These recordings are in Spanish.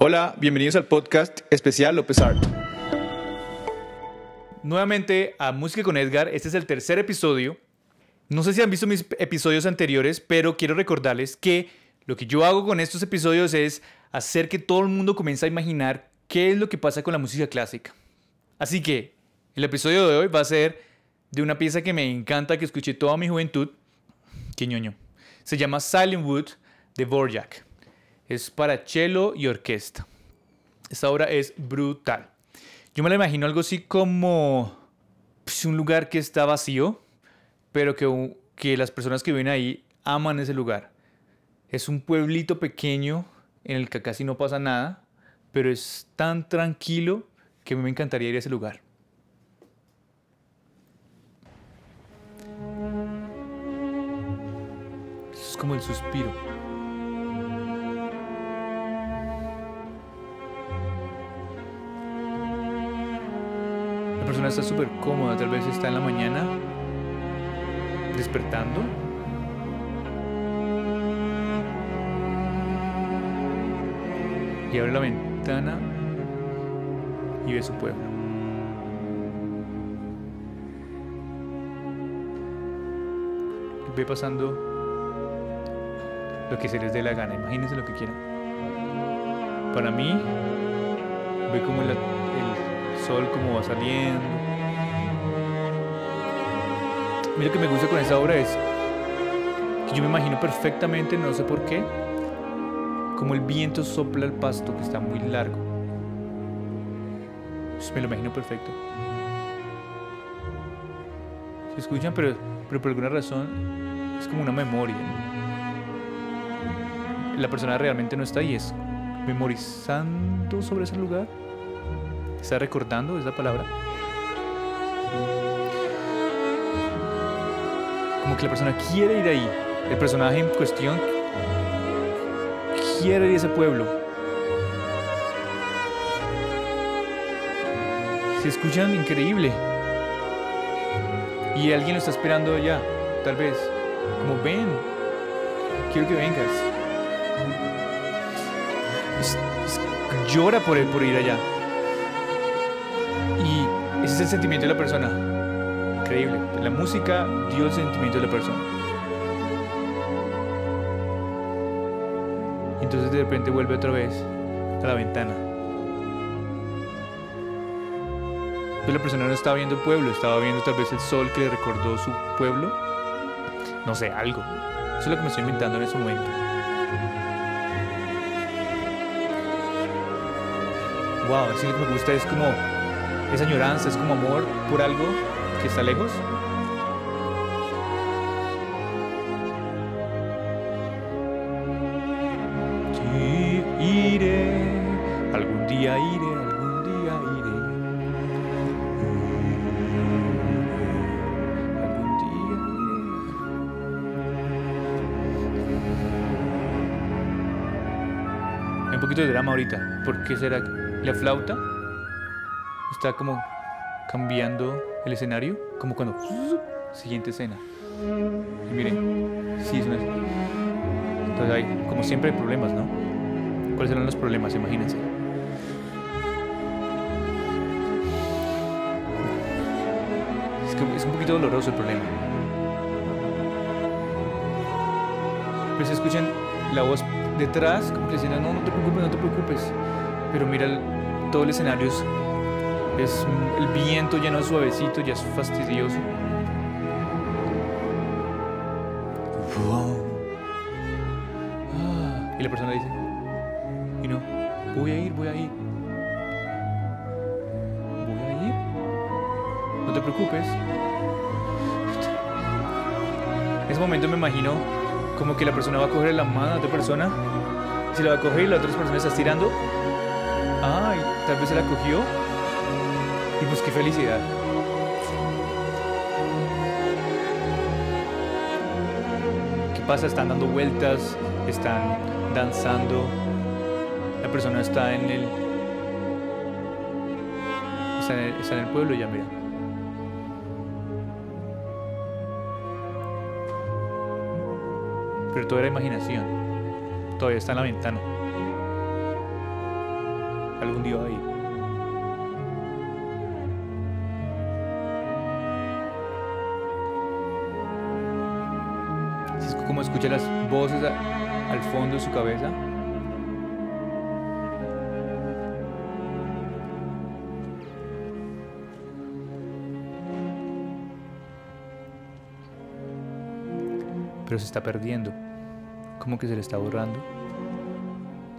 Hola, bienvenidos al podcast especial López Art. Nuevamente a Música con Edgar, este es el tercer episodio. No sé si han visto mis episodios anteriores, pero quiero recordarles que lo que yo hago con estos episodios es hacer que todo el mundo comience a imaginar qué es lo que pasa con la música clásica. Así que el episodio de hoy va a ser de una pieza que me encanta, que escuché toda mi juventud. Qué ñoño. Se llama Silent Wood de Borjak. Es para cello y orquesta. Esta obra es brutal. Yo me la imagino algo así como pues, un lugar que está vacío, pero que, las personas que viven ahí aman ese lugar. Es un pueblito pequeño en el que casi no pasa nada, pero es tan tranquilo que me encantaría ir a ese lugar. es como el suspiro. Está súper cómoda, tal vez está en la mañana despertando. Y abre la ventana y ve su pueblo. Ve pasando lo que se les dé la gana, imagínense lo que quieran. Para mí, ve como el, el sol como va saliendo. A mí lo que me gusta con esta obra es que yo me imagino perfectamente, no sé por qué, como el viento sopla el pasto que está muy largo. Pues me lo imagino perfecto. Se escuchan, pero, pero por alguna razón es como una memoria. La persona realmente no está ahí, es memorizando sobre ese lugar. Está recordando, esa palabra. Como que la persona quiere ir ahí. El personaje en cuestión quiere ir a ese pueblo. Se escuchan increíble. Y alguien lo está esperando allá, tal vez. Como ven, quiero que vengas. Llora por, por ir allá. Y ese es el sentimiento de la persona. Increíble. La música dio el sentimiento de la persona. Entonces de repente vuelve otra vez a la ventana. Pero la persona no estaba viendo pueblo, estaba viendo tal vez el sol que le recordó su pueblo. No sé, algo. Eso es lo que me estoy inventando en ese momento. Wow, así lo que me gusta es como esa añoranza, es como amor por algo que está lejos. Iré, algún día iré, algún día iré. Algún día iré. Hay un poquito de drama ahorita. ¿Por qué será la flauta está como cambiando el escenario? Como cuando... Siguiente escena. Y miren, sí, es una... Entonces hay, como siempre hay problemas, ¿no? ¿Cuáles serán los problemas? Imagínense. Es, que es un poquito doloroso el problema. Pero se escuchan la voz detrás, como que diciendo, no, no te preocupes, no te preocupes. Pero mira, todo el escenario es, es el viento ya no es suavecito, ya es fastidioso. Ah, Y la persona dice, y no, voy a ir, voy a ir. Voy a ir. No te preocupes. En ese momento me imagino como que la persona va a coger la mano a otra persona. Si la va a coger y la otra persona está estirando. Ay, tal vez se la cogió. Y pues qué felicidad. ¿Qué pasa? Están dando vueltas, están danzando. La persona está en el. Está en el, está en pueblo ya, mira. Pero todo era imaginación. Todavía está en la ventana. algún día va a ir. Como escucha las voces al fondo de su cabeza. Pero se está perdiendo. Como que se le está borrando.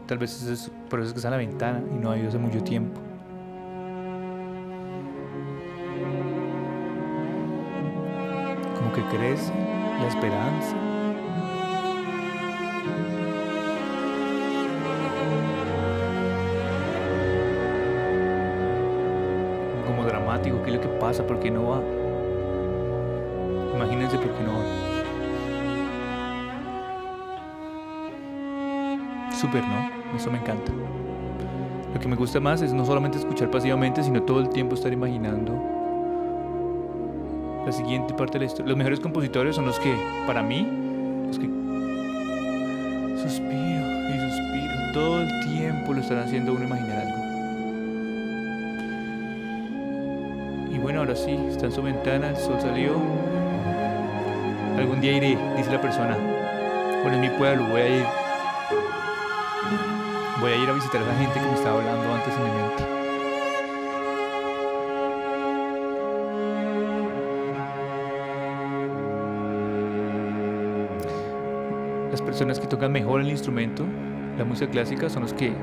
Tal vez es por eso es que está en la ventana y no ha ido hace mucho tiempo. Como que crece la esperanza. Como dramático, ¿qué es lo que pasa? ¿Por qué no va? Imagínense por qué no va. Súper, ¿no? Eso me encanta. Lo que me gusta más es no solamente escuchar pasivamente, sino todo el tiempo estar imaginando la siguiente parte de la historia. Los mejores compositores son los que, para mí, los que suspiro y suspiro. Todo el tiempo lo están haciendo uno imaginar algo. Bueno, ahora sí, está en su ventana, el sol salió. Algún día iré, dice la persona. Bueno, mi pueblo, voy a ir. Voy a ir a visitar a la gente que me estaba hablando antes en mi mente. Las personas que tocan mejor el instrumento, la música clásica, son los que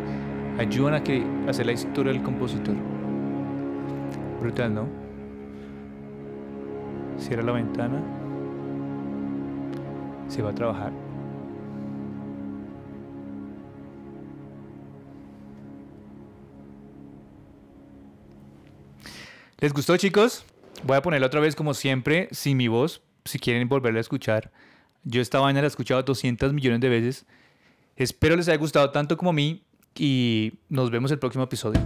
ayudan a, que, hacer la historia del compositor. Brutal, ¿no? Cierra la ventana. Se va a trabajar. ¿Les gustó, chicos? Voy a ponerla otra vez como siempre, sin mi voz, si quieren volverla a escuchar. Yo esta vaina la he escuchado 200 millones de veces. Espero les haya gustado tanto como a mí y nos vemos el próximo episodio.